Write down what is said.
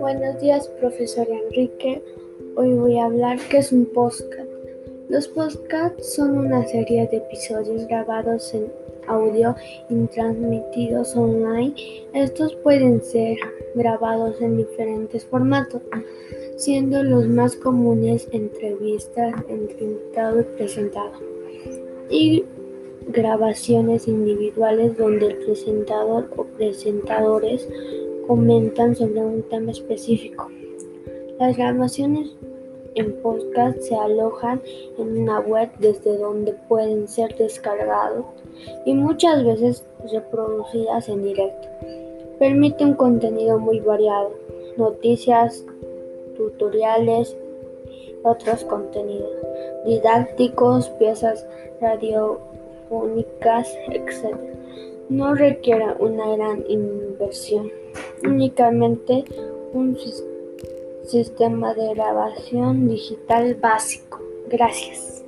Buenos días, profesor Enrique. Hoy voy a hablar qué es un podcast. Los podcasts son una serie de episodios grabados en audio y transmitidos online. Estos pueden ser grabados en diferentes formatos, siendo los más comunes entrevistas entre invitado y presentado y grabaciones individuales donde el presentador o presentadores comentan sobre un tema específico. Las grabaciones en podcast se alojan en una web desde donde pueden ser descargados y muchas veces reproducidas en directo. Permite un contenido muy variado, noticias, tutoriales, otros contenidos didácticos, piezas radiofónicas, etc. No requiere una gran inversión, únicamente un sistema de grabación digital básico. Gracias.